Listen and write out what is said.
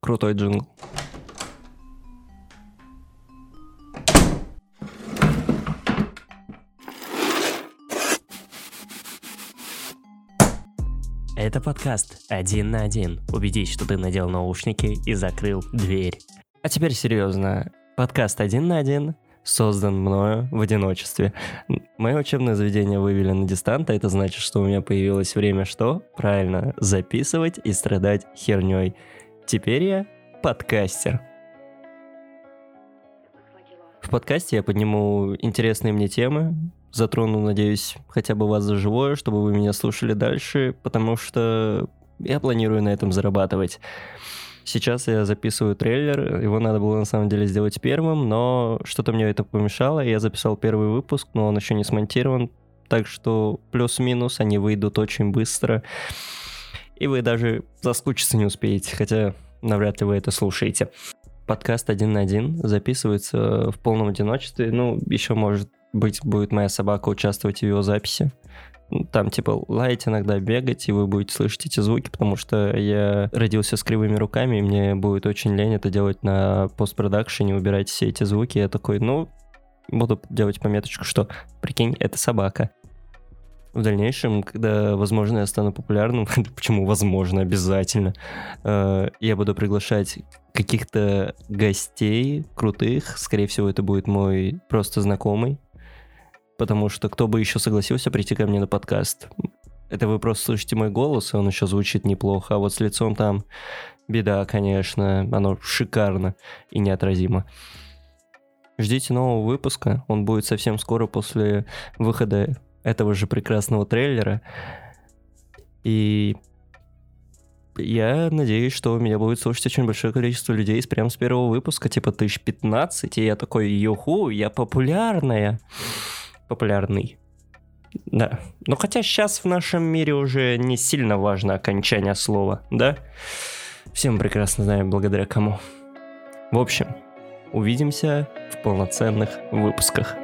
Крутой джингл. Это подкаст «Один на один». Убедись, что ты надел наушники и закрыл дверь. А теперь серьезно. Подкаст «Один на один» создан мною в одиночестве. Мое учебное заведение вывели на дистант, а это значит, что у меня появилось время что? Правильно, записывать и страдать херней. Теперь я подкастер. В подкасте я подниму интересные мне темы, затрону, надеюсь, хотя бы вас за живое, чтобы вы меня слушали дальше, потому что я планирую на этом зарабатывать. Сейчас я записываю трейлер, его надо было на самом деле сделать первым, но что-то мне это помешало, я записал первый выпуск, но он еще не смонтирован, так что плюс-минус они выйдут очень быстро, и вы даже заскучиться не успеете, хотя навряд ли вы это слушаете. Подкаст один на один записывается в полном одиночестве, ну, еще может быть будет моя собака участвовать в его записи. Там типа лаять иногда, бегать, и вы будете слышать эти звуки, потому что я родился с кривыми руками, и мне будет очень лень это делать на постпродакшене, убирать все эти звуки. Я такой, ну, буду делать пометочку, что, прикинь, это собака. В дальнейшем, когда, возможно, я стану популярным, почему возможно, обязательно, э, я буду приглашать каких-то гостей крутых, скорее всего, это будет мой просто знакомый, потому что кто бы еще согласился прийти ко мне на подкаст? Это вы просто слышите мой голос, и он еще звучит неплохо, а вот с лицом там беда, конечно, оно шикарно и неотразимо. Ждите нового выпуска, он будет совсем скоро после выхода этого же прекрасного трейлера. И я надеюсь, что меня будет слушать очень большое количество людей прямо с первого выпуска, типа 1015, и я такой, юху, я популярная популярный. Да. Но хотя сейчас в нашем мире уже не сильно важно окончание слова, да? Все мы прекрасно знаем, благодаря кому. В общем, увидимся в полноценных выпусках.